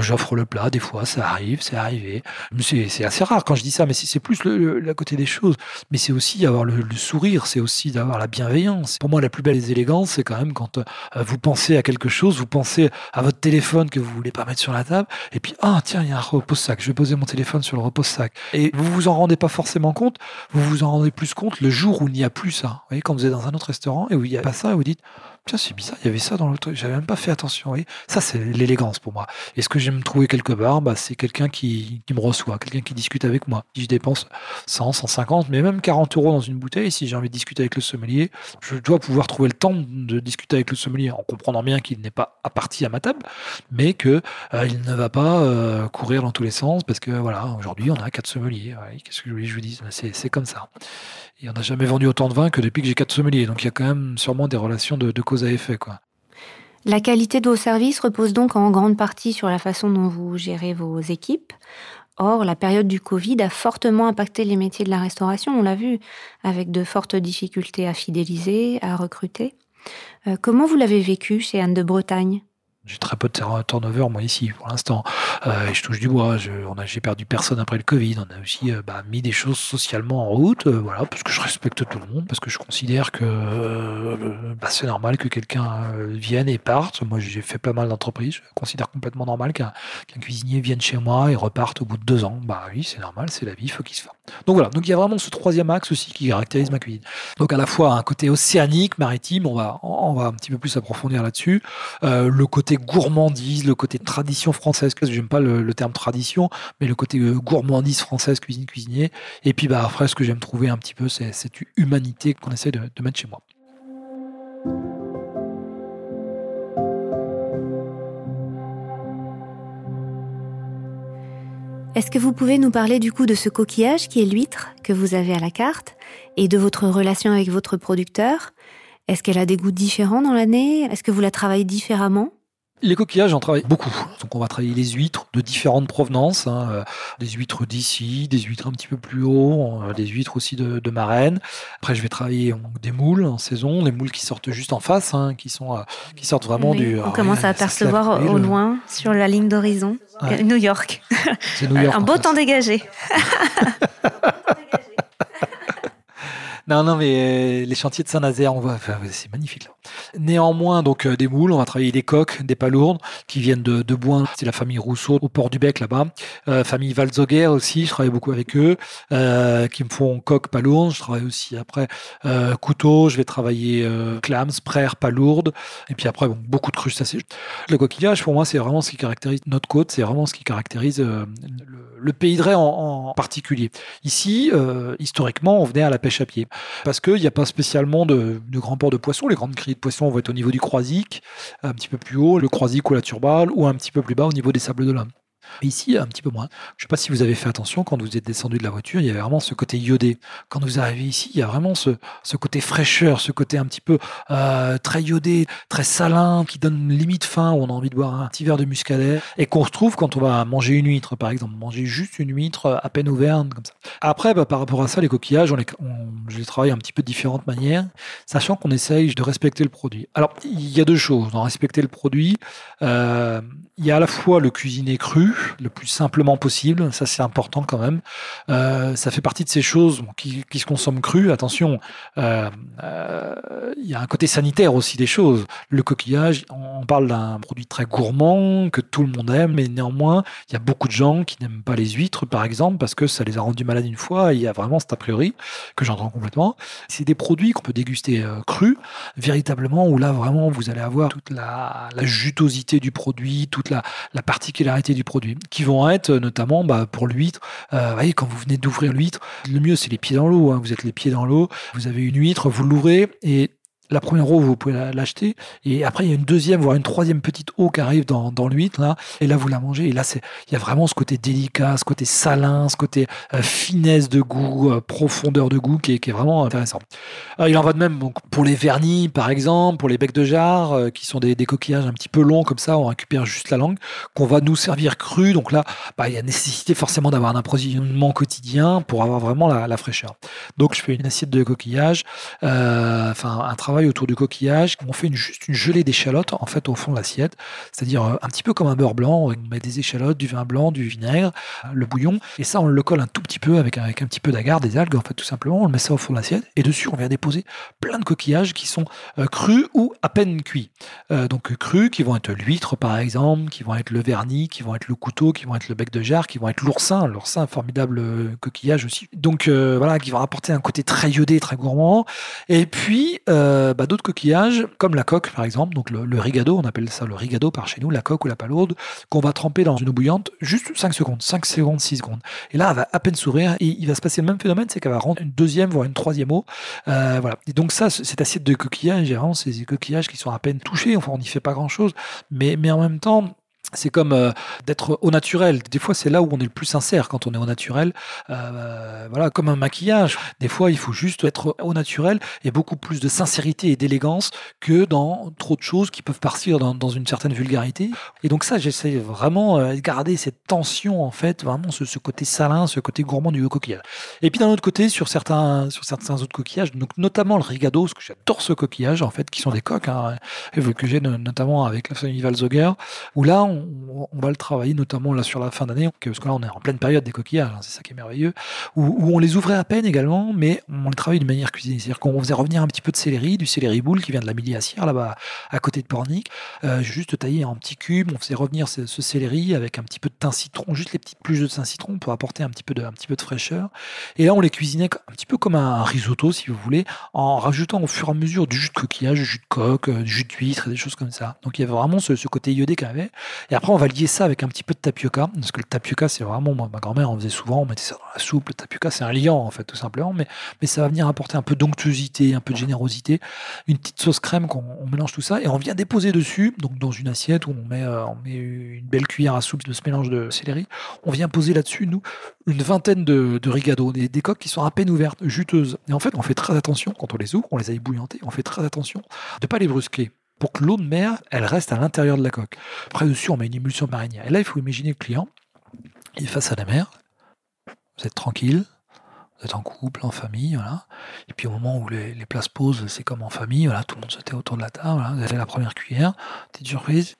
j'offre le plat, des fois ça arrive, c'est arrivé. C'est assez rare quand je dis ça, mais c'est plus le, côté des choses. Mais c'est aussi avoir le, sourire, c'est aussi d'avoir la bienveillance. Pour moi, la plus belle des élégances, c'est quand même quand euh, vous pensez à quelque chose, vous pensez à votre téléphone que vous voulez pas mettre sur la table, et puis ah tiens, il y a un repose-sac, je vais poser mon téléphone sur le repose-sac. Et vous vous en rendez pas forcément compte, vous vous en rendez plus compte le jour où il n'y a plus ça. Vous voyez, quand vous êtes dans un autre restaurant et où il n'y a pas ça, et vous dites C'est bizarre, il y avait ça dans le truc, j'avais même pas fait attention. Oui. Ça, c'est l'élégance pour moi. Et ce que j'aime trouver quelque part, bah, c'est quelqu'un qui, qui, me reçoit, quelqu'un qui discute avec moi. Si je dépense 100, 150, mais même 40 euros dans une bouteille, si j'ai envie de discuter avec le sommelier, je dois pouvoir trouver le temps de discuter avec le sommelier en comprenant bien qu'il n'est pas à partie à ma table, mais que euh, il ne va pas euh, courir dans tous les sens parce que voilà, aujourd'hui, on a quatre sommeliers. Qu'est-ce que je vous dis C'est comme ça. Et on n'a jamais vendu autant de vin que depuis que j'ai quatre sommeliers. Donc il y a quand même sûrement des relations de, cause Quoi. La qualité de vos services repose donc en grande partie sur la façon dont vous gérez vos équipes. Or, la période du Covid a fortement impacté les métiers de la restauration, on l'a vu, avec de fortes difficultés à fidéliser, à recruter. Euh, comment vous l'avez vécu chez Anne de Bretagne? J'ai très peu de turnover, moi, ici, pour l'instant. Euh, je touche du bois. J'ai perdu personne après le Covid. On a aussi euh, bah, mis des choses socialement en route, euh, voilà, parce que je respecte tout le monde, parce que je considère que bah, c'est normal que quelqu'un vienne et parte. Moi, j'ai fait pas mal d'entreprises. Je considère complètement normal qu'un cuisinier vienne chez moi et reparte au bout de deux ans. Bah oui, c'est normal, c'est la vie, il faut qu'il se fasse. Donc voilà. Donc il y a vraiment ce troisième axe aussi qui caractérise ma cuisine. Donc à la fois un côté océanique, maritime, on va, on va un petit peu plus approfondir là-dessus. le côté gourmandise, le côté tradition française, que j'aime pas le, terme tradition, mais le côté euh, gourmandise française, cuisine, cuisinier. Et puis bah, après, ce que j'aime trouver un petit peu, c'est cette humanité qu'on essaie de, de mettre chez moi. Est-ce que vous pouvez nous parler du coup de ce coquillage qui est l'huître que vous avez à la carte et de votre relation avec votre producteur? Est-ce qu'elle a des goûts différents dans l'année? Est-ce que vous la travaillez différemment? Les coquillages, on travaille beaucoup. Donc, on va travailler les huîtres de différentes provenances. Hein, euh, des huîtres d'ici, des huîtres un petit peu plus haut, euh, des huîtres aussi de, de Marraine. Après, je vais travailler des moules en saison, des moules qui sortent juste en face, hein, qui sont euh, qui sortent vraiment du. On commence à apercevoir au loin, sur la ligne d'horizon, New York. New York. un beau temps dégagé. Non, non, mais les chantiers de Saint-Nazaire, on voit, c'est magnifique là. Néanmoins, donc euh, des moules, on va travailler des coques, des palourdes qui viennent de, de Boin, c'est la famille Rousseau au port du Bec là-bas. Euh, famille Valzoguer aussi, je travaille beaucoup avec eux, euh, qui me font coques, palourdes. Je travaille aussi après euh, je vais travailler euh, clams, prères, palourdes, et puis après bon, beaucoup de crustacés. Le coquillage, pour moi, c'est vraiment ce qui caractérise notre côte, c'est vraiment ce qui caractérise le, le, pays de Ré en, particulier. Ici, historiquement, on venait à la pêche à pied parce qu'il n'y a pas spécialement de, de grands ports de poissons. Les grandes criées de poissons vont être au niveau du croisic, un petit peu plus haut, le croisic ou la turbale, ou un petit peu plus bas au niveau des sables de l'homme. Ici, un petit peu moins. Je ne sais pas si vous avez fait attention quand vous êtes descendu de la voiture, il y avait vraiment ce côté iodé. Quand vous arrivez ici, il y a vraiment ce, ce côté fraîcheur, ce côté un petit peu euh, très iodé, très salin, qui donne limite faim, où on a envie de boire un petit verre de muscadet, et qu'on retrouve quand on va manger une huître, par exemple, manger juste une huître à peine ouverte, comme ça. Après, bah, par rapport à ça, les coquillages, on les, je les travaille un petit peu de différentes manières, sachant qu'on essaye de respecter le produit. Alors, il y a deux choses. Dans respecter le produit, euh, il y a à la fois le cuisiner cru, le plus simplement possible. Ça, c'est important quand même. Euh, ça fait partie de ces choses qui, se consomment cru. Attention, euh, euh, il y a un côté sanitaire aussi des choses. Le coquillage, on parle d'un produit très gourmand que tout le monde aime, mais néanmoins, il y a beaucoup de gens qui n'aiment pas les huîtres, par exemple, parce que ça les a rendus malades une fois. Il y a vraiment cet a priori que j'entends complètement. C'est des produits qu'on peut déguster crus, véritablement, où là, vraiment, vous allez avoir toute la, la jutosité du produit, toute la particularité du produit qui vont être notamment bah, pour l'huître. Euh, voyez, quand vous venez d'ouvrir l'huître, le mieux c'est les pieds dans l'eau. Hein. Vous êtes les pieds dans l'eau, vous avez une huître, vous l'ouvrez et la première eau, vous pouvez l'acheter. Et après, il y a une deuxième, voire une troisième petite eau qui arrive dans, dans l'huître. Et là, vous la mangez. Et là, c'est, il y a vraiment ce côté délicat, ce côté salin, ce côté euh, finesse de goût, euh, profondeur de goût qui est, qui est vraiment intéressant. Euh, il en va de même pour les vernis, par exemple, pour les becs de jarre, qui sont des, coquillages un petit peu longs, comme ça, on récupère juste la langue, qu'on va nous servir cru. Donc là, bah, il y a nécessité forcément d'avoir un approvisionnement quotidien pour avoir vraiment la, la fraîcheur. Donc, je fais une assiette de coquillage, enfin, un travail autour du coquillage. On fait une, juste une gelée d'échalotes en fait au fond de l'assiette, c'est-à-dire euh, un petit peu comme un beurre blanc. On met des échalotes, du vin blanc, du vinaigre, le bouillon, et ça on le colle un tout petit peu avec, avec un petit peu d'agar, des algues en fait tout simplement. On met ça au fond de l'assiette et dessus on vient déposer plein de coquillages qui sont euh, crus ou à peine cuits. Euh, donc crus qui vont être l'huître par exemple, qui vont être le vernis, qui vont être le couteau, qui vont être le bec de jarre, qui vont être l'oursin, l'oursin formidable coquillage aussi. Donc voilà, qui va apporter un côté très iodé, très gourmand. Et puis euh, bah, d'autres coquillages, comme la coque par exemple, donc le, rigado, on appelle ça le rigado par chez nous, la coque ou la palourde, qu'on va tremper dans une eau bouillante juste 5 secondes, 5 secondes, 6 secondes. Et là, elle va à peine sourire et il va se passer le même phénomène, c'est qu'elle va rendre une deuxième, voire une troisième eau. Euh, voilà. Et donc ça, cette assiette de coquillages, vraiment, c'est des coquillages qui sont à peine touchés, enfin on n'y fait pas grand-chose, mais, mais en même temps, c'est comme euh, d'être au naturel. Des fois, c'est là où on est le plus sincère quand on est au naturel. Euh, voilà, comme un maquillage. Des fois, il faut juste être au naturel et beaucoup plus de sincérité et d'élégance que dans trop de choses qui peuvent partir dans, une certaine vulgarité. Et donc ça, j'essaie vraiment euh, de garder cette tension en fait, vraiment ce, côté salin, ce côté gourmand du coquillage. Et puis d'un autre côté, sur certains, sur certains autres coquillages, donc notamment le rigado, parce que j'adore ce coquillage en fait, qui sont des coques, hein, que j'ai notamment avec la famille Valzoger, où là on on, va le travailler, notamment là sur la fin d'année, parce que là on est en pleine période des coquillages, hein, c'est ça qui est merveilleux, où, on les ouvrait à peine également, mais on les travaille de manière cuisinée. C'est-à-dire qu'on faisait revenir un petit peu de céleri, du céleri boule qui vient de la Miliassière, là-bas à côté de Pornic, euh, juste taillé en petits cubes, on faisait revenir ce, céleri avec un petit peu de thym citron, juste les petites pluches de thym citron pour apporter un petit peu de, fraîcheur. Et là on les cuisinait un petit peu comme un risotto, si vous voulez, en rajoutant au fur et à mesure du jus de coquillage, du jus de coque, euh, du jus d'huître des choses comme ça. Donc il y avait vraiment ce, côté iodé qu'il avait. Et après, on va lier ça avec un petit peu de tapioca, parce que le tapioca, c'est vraiment, ma grand-mère en faisait souvent, on mettait ça dans la soupe. Le tapioca, c'est un liant, en fait, tout simplement, mais, mais ça va venir apporter un peu d'onctuosité, un peu de générosité, une petite sauce crème qu'on mélange tout ça, et on vient déposer dessus, donc dans une assiette où on met, euh, on met une belle cuillère à soupe de ce mélange de céleri, on vient poser là-dessus, nous, une vingtaine de, de rigado, des, des, coques qui sont à peine ouvertes, juteuses. Et en fait, on fait très attention, quand on les ouvre, on les a ébouillantés, on fait très attention de ne pas les brusquer pour que l'eau de mer, elle reste à l'intérieur de la coque. Après, dessus, on met une émulsion marinière. Et là, il faut imaginer le client, il est face à la mer, vous êtes tranquille, vous êtes en couple, en famille, voilà. Et puis au moment où les, les plats se posent, c'est comme en famille, voilà, tout le monde se tait autour de la table, vous avez la première cuillère, petite surprise.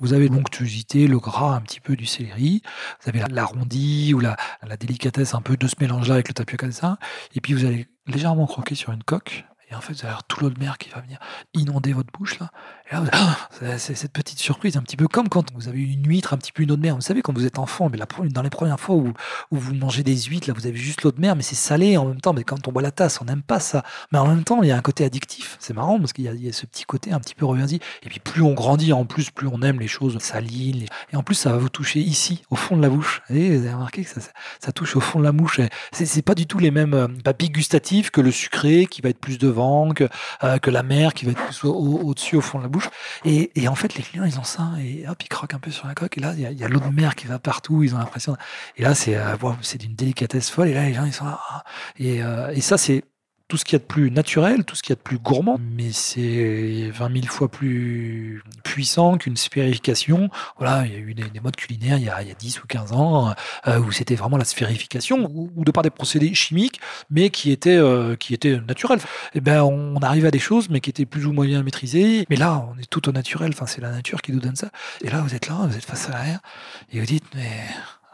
Vous avez l'onctuosité, le gras un petit peu du céleri, vous avez l'arrondi ou la, la, délicatesse un peu de ce mélange-là avec le tapioca, ça. Et puis vous allez légèrement croquer sur une coque, et en fait, vous avez tout l'eau de mer qui va venir inonder votre bouche là. Ah, c'est cette petite surprise, un petit peu comme quand vous avez une huître, un petit peu une eau de mer. Vous savez, quand vous êtes enfant, mais dans les premières fois où, vous mangez des huîtres, là, vous avez juste l'eau de mer, mais c'est salé en même temps. Mais quand on boit la tasse, on n'aime pas ça. Mais en même temps, il y a un côté addictif. C'est marrant parce qu'il y, a ce petit côté un petit peu reviens Et puis plus on grandit, en plus, plus on aime les choses salines. Et en plus, ça va vous toucher ici, au fond de la bouche. vous avez remarqué que ça, touche au fond de la bouche. C'est pas du tout les mêmes euh, papilles gustatives que le sucré qui va être plus devant, que, euh, que la mer qui va être plus au-dessus, au, fond de la bouche. Et, en fait, les clients, ils ont ça, et hop, ils croquent un peu sur la coque, et là, il y a, l'eau de mer qui va partout, ils ont l'impression. Et là, c'est euh, c'est d'une délicatesse folle, et là, les gens, ils sont là. Ah. Euh, et ça, c'est tout ce qu'il y a de plus naturel, tout ce qu'il y a de plus gourmand, mais c'est 20 000 fois plus puissant qu'une sphérification. Voilà, il y a eu des, modes culinaires il y, a, il y, a, 10 ou 15 ans euh, où c'était vraiment la sphérification, ou, de par des procédés chimiques, mais qui étaient, euh, qui naturels. Et eh ben, on arrive à des choses, mais qui étaient plus ou moins bien maîtrisées. Mais là, on est tout au naturel. Enfin, c'est la nature qui nous donne ça. Et là, vous êtes là, vous êtes face à l'air, et vous dites, mais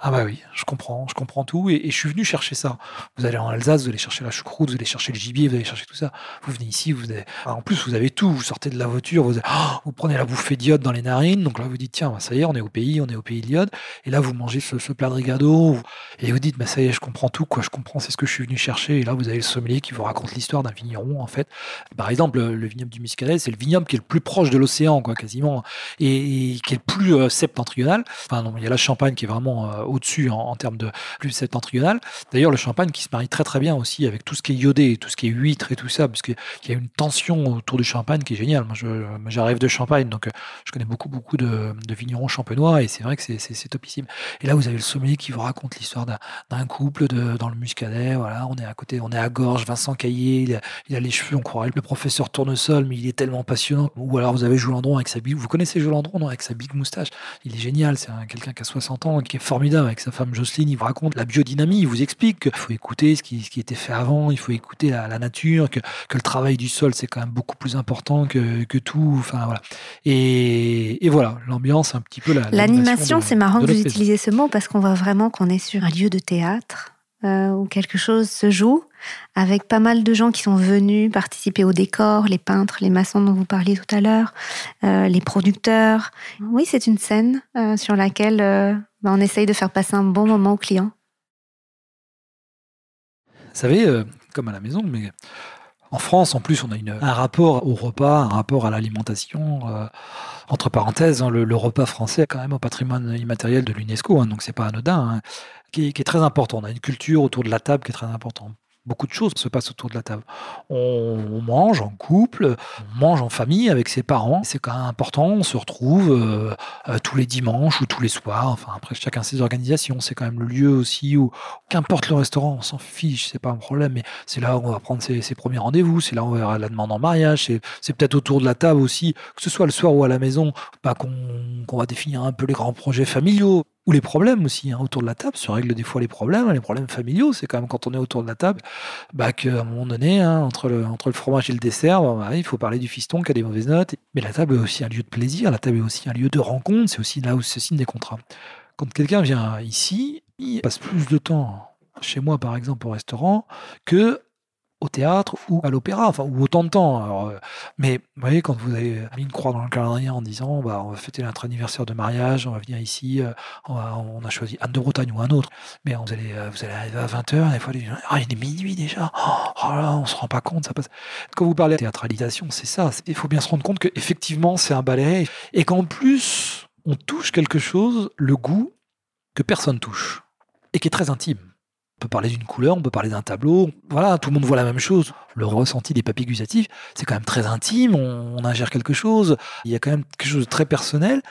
ah bah oui, je comprends, je comprends tout et, je suis venu chercher ça. Vous allez en Alsace, vous allez chercher la choucroute, vous allez chercher le gibier, vous allez chercher tout ça. Vous venez ici, vous avez... en plus vous avez tout. Vous sortez de la voiture, vous, oh, vous prenez la bouffée d'iode dans les narines. Donc là vous dites tiens, bah, ça y est, on est au pays, on est au pays de l'iode. Et là vous mangez ce, plat de rigado et vous dites bah ça y est, je comprends tout quoi, je comprends, c'est ce que je suis venu chercher. Et là vous avez le sommelier qui vous raconte l'histoire d'un vigneron en fait. Par exemple, le, vignoble du Muscadet, c'est le vignoble qui est le plus proche de l'océan quoi quasiment et, qui est le plus euh, septentrional. Enfin non, il y a la Champagne qui est vraiment euh, au-dessus en, termes de plus septentrional. D'ailleurs, le champagne qui se marie très très bien aussi avec tout ce qui est iodé, tout ce qui est huître et tout ça, parce qu'il y a une tension autour du champagne qui est géniale. Moi, j'arrive de Champagne, donc euh, je connais beaucoup beaucoup de, vignerons champenois et c'est vrai que c'est topissime. Et là, vous avez le sommelier qui vous raconte l'histoire d'un couple dans le Muscadet. Voilà, on est à côté, on est à Gorge, Vincent Caillé, il a, les cheveux, on croirait le professeur Tournesol, mais il est tellement passionnant. Ou alors vous avez Jolandron avec sa big, vous connaissez Jolandron, avec sa big moustache. Il est génial, c'est quelqu'un qui a 60 ans, qui est formidable avec sa femme Jocelyne il vous raconte la biodynamie, il vous explique qu'il faut écouter ce qui, ce qui était fait avant, il faut écouter la, nature, que, que, le travail du sol, c'est quand même beaucoup plus important que, que tout. Enfin, voilà. Et, et voilà, l'ambiance, un petit peu la. L'animation, c'est marrant que vous utilisez ce mot parce qu'on voit vraiment qu'on est sur un lieu de théâtre euh, où quelque chose se joue avec pas mal de gens qui sont venus participer au décor, les peintres, les maçons dont vous parliez tout à l'heure, euh, les producteurs. Oui, c'est une scène euh, sur laquelle bah, on essaye de faire passer un bon moment au client. Vous savez, comme à la maison, mais En France, en plus, on a un rapport au repas, un rapport à l'alimentation. Euh, entre parenthèses, hein, le, repas français est quand même au patrimoine immatériel de l'UNESCO, hein, donc c'est pas anodin, hein, qui, est très important. On a une culture autour de la table qui est très importante beaucoup de choses se passent autour de la table. On, mange en couple, on mange en famille avec ses parents. C'est quand même important. On se retrouve euh, euh, tous les dimanches ou tous les soirs. Enfin, après, chacun ses organisations. C'est quand même le lieu aussi où, qu'importe le restaurant, on s'en fiche, c'est pas un problème. Mais c'est là où on va prendre ses, premiers rendez-vous. C'est là où on verra la demande en mariage. C'est peut-être autour de la table aussi, que ce soit le soir ou à la maison, bah, qu'on va définir un peu les grands projets familiaux ou les problèmes aussi hein, autour de la table se règlent des fois les problèmes les problèmes familiaux c'est quand même quand on est autour de la table bah qu'à un moment donné hein, entre le entre le fromage et le dessert bah, il faut parler du fiston qui a des mauvaises notes. Mais la table est aussi un lieu de plaisir la table est aussi un lieu de rencontre c'est aussi là où se signent des contrats. Quand quelqu'un vient ici il passe plus de temps chez moi par exemple au restaurant que au théâtre ou à l'opéra, enfin, ou autant de temps. Euh, mais vous voyez, quand vous avez mis une croix dans le calendrier en disant bah, on va fêter notre anniversaire de mariage, on va venir ici, euh, on, a choisi Anne de Bretagne ou un autre, mais vous allez, euh, vous allez arriver à 20h, des fois, ah, il est minuit déjà, oh, là, on se rend pas compte, ça passe. Quand vous parlez de théâtralisation, c'est ça. Il faut bien se rendre compte qu'effectivement, c'est un ballet et qu'en plus, on touche quelque chose, le goût, que personne touche et qui est très intime. Peut parler d'une couleur, on peut parler d'un tableau. Voilà, tout le monde voit la même chose. Le ressenti des papiers gustatifs, c'est quand même très intime. On, ingère quelque chose. Il y a quand même quelque chose de très personnel.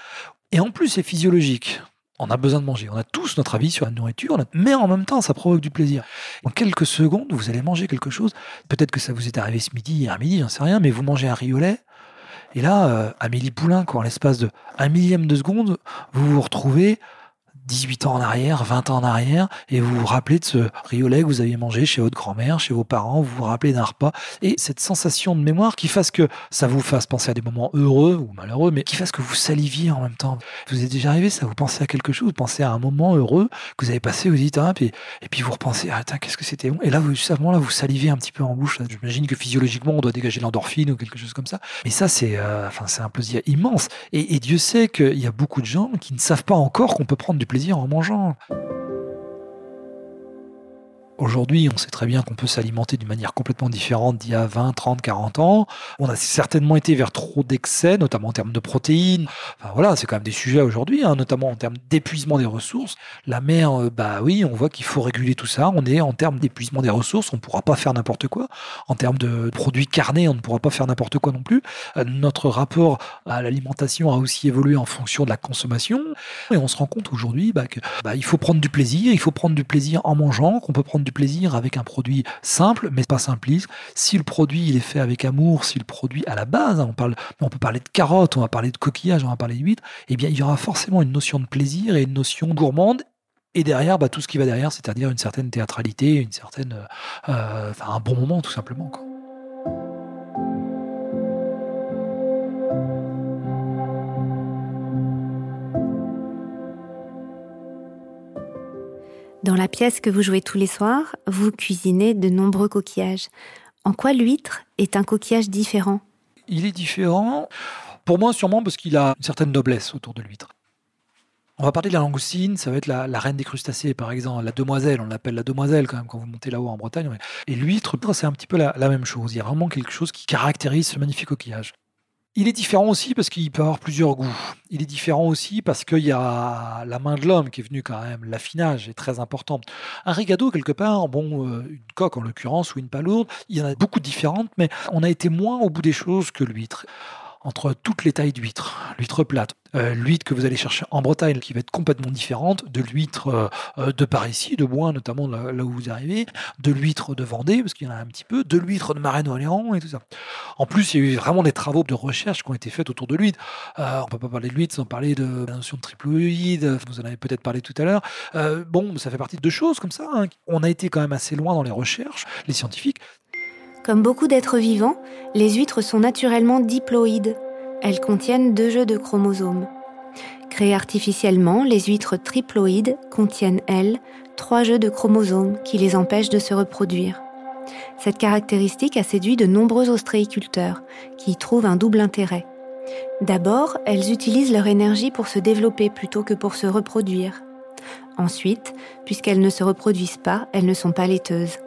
Et en plus, c'est physiologique. On a besoin de manger. On a tous notre avis sur la nourriture, mais en même temps, ça provoque du plaisir. En quelques secondes, vous allez manger quelque chose. Peut-être que ça vous est arrivé ce midi, hier midi, j'en sais rien, mais vous mangez un riolet. Et là, euh, Amélie Poulain, quoi, en l'espace de un millième de seconde, vous vous retrouvez 18 ans en arrière, 20 ans en arrière, et vous vous rappelez de ce riolet que vous aviez mangé chez votre grand-mère, chez vos parents, vous vous rappelez d'un repas, et cette sensation de mémoire qui fasse que ça vous fasse penser à des moments heureux ou malheureux, mais qui fasse que vous saliviez en même temps. Vous êtes déjà arrivé, ça vous pensez à quelque chose, vous pensez à un moment heureux que vous avez passé, vous dites, ah, puis, et puis vous repensez, ah, qu'est-ce que c'était bon, et là, vous, à ce moment-là, vous salivez un petit peu en bouche. J'imagine que physiologiquement, on doit dégager l'endorphine ou quelque chose comme ça, mais ça, c'est euh, enfin, un plaisir immense. Et Dieu sait qu'il y a beaucoup de gens qui ne savent pas encore qu'on peut prendre du plaisir en mangeant. Aujourd'hui, on sait très bien qu'on peut s'alimenter d'une manière complètement différente d'il y a 20, 30, 40 ans. On a certainement été vers trop d'excès, notamment en termes de protéines. Enfin voilà, c'est quand même des sujets aujourd'hui, hein, notamment en termes d'épuisement des ressources. La mer, euh, bah oui, on voit qu'il faut réguler tout ça. On est en termes d'épuisement des ressources, on ne pourra pas faire n'importe quoi. En termes de produits carnés, on ne pourra pas faire n'importe quoi non plus. Euh, notre rapport à l'alimentation a aussi évolué en fonction de la consommation. Et on se rend compte aujourd'hui bah, qu'il bah, faut prendre du plaisir, il faut prendre du plaisir en mangeant, qu'on peut prendre du plaisir avec un produit simple, mais pas simpliste. Si le produit il est fait avec amour, si le produit à la base, hein, on, parle, on peut parler de carottes, on va parler de coquillages, on va parler d'huîtres, eh bien il y aura forcément une notion de plaisir et une notion gourmande et derrière, bah, tout ce qui va derrière, c'est-à-dire une certaine théâtralité, une certaine, euh, un bon moment tout simplement. Dans la pièce que vous jouez tous les soirs, vous cuisinez de nombreux coquillages. En quoi l'huître est un coquillage différent? Il est différent, pour moi sûrement parce qu'il a une certaine noblesse autour de l'huître. On va parler de la langoustine, ça va être la, reine des crustacés par exemple, la demoiselle, on l'appelle la demoiselle quand même quand vous montez là-haut en Bretagne. Et l'huître, c'est un petit peu la, la, même chose, il y a vraiment quelque chose qui caractérise ce magnifique coquillage. Il est différent aussi parce qu'il peut avoir plusieurs goûts. Il est différent aussi parce qu'il y a la main de l'homme qui est venue quand même. L'affinage est très important. Un rigado, quelque part, bon, euh, une coque en l'occurrence ou une palourde, il y en a beaucoup différentes, mais on a été moins au bout des choses que l'huître entre toutes les tailles d'huîtres. L'huître plate, euh, l'huître que vous allez chercher en Bretagne, qui va être complètement différente de l'huître euh, euh, de par ici, de Bois notamment là, où vous arrivez, de l'huître de Vendée, parce qu'il y en a un petit peu, de l'huître de Marais-Orléans et tout ça. En plus, il y a eu vraiment des travaux de recherche qui ont été faits autour de l'huître. on ne peut pas parler de l'huître sans parler de la notion de triploïde, vous en avez peut-être parlé tout à l'heure. bon, ça fait partie de deux choses comme ça. Hein. On a été quand même assez loin dans les recherches, les scientifiques. Comme beaucoup d'êtres vivants, les huîtres sont naturellement diploïdes. Elles contiennent deux jeux de chromosomes. Créées artificiellement, les huîtres triploïdes contiennent, elles, trois jeux de chromosomes qui les empêchent de se reproduire. Cette caractéristique a séduit de nombreux ostréiculteurs, qui y trouvent un double intérêt. D'abord, elles utilisent leur énergie pour se développer plutôt que pour se reproduire. Ensuite, puisqu'elles ne se reproduisent pas, elles ne sont pas laiteuses.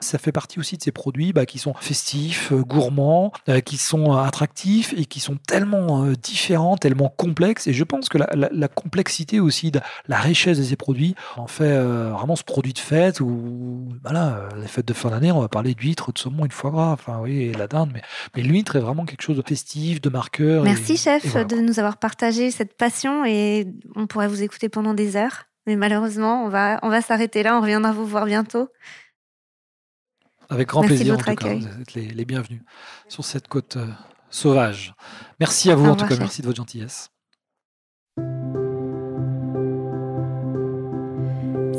Ça fait partie aussi de ces produits bah, qui sont festifs, euh, gourmands, euh, qui sont euh, attractifs et qui sont tellement différents, tellement complexes. Et je pense que la, complexité aussi, de la richesse de ces produits en fait vraiment ce produit de fête ou voilà, les fêtes de fin d'année, on va parler d'huîtres, de saumon de foie gras, enfin oui, et la dinde, mais, mais l'huître est vraiment quelque chose de festif, de marqueur. Merci chef de nous avoir partagé cette passion et on pourrait vous écouter pendant des heures. Mais malheureusement, on va, on va s'arrêter là. On reviendra vous voir bientôt. Avec grand plaisir, en tout cas. Vous êtes les, bienvenus sur cette côte euh, sauvage. Merci à vous, en tout cas. Merci de votre gentillesse.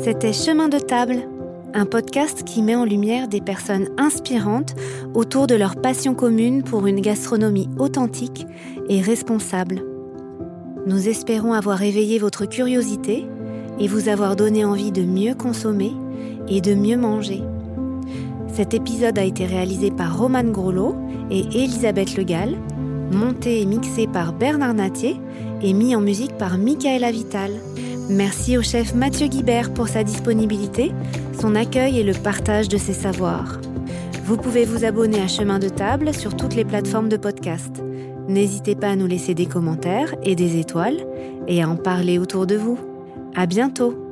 C'était Chemin de table, un podcast qui met en lumière des personnes inspirantes autour de leur passion commune pour une gastronomie authentique et responsable. Nous espérons avoir éveillé votre curiosité et vous avoir donné envie de mieux consommer et de mieux manger. Cet épisode a été réalisé par Roman Grollo et Elisabeth Legal, monté et mixé par Bernard Natier et mis en musique par Michaela Vital. Merci au chef Mathieu Guibert pour sa disponibilité, son accueil et le partage de ses savoirs. Vous pouvez vous abonner à Chemin de Table sur toutes les plateformes de podcast. N'hésitez pas à nous laisser des commentaires et des étoiles et à en parler autour de vous. À bientôt!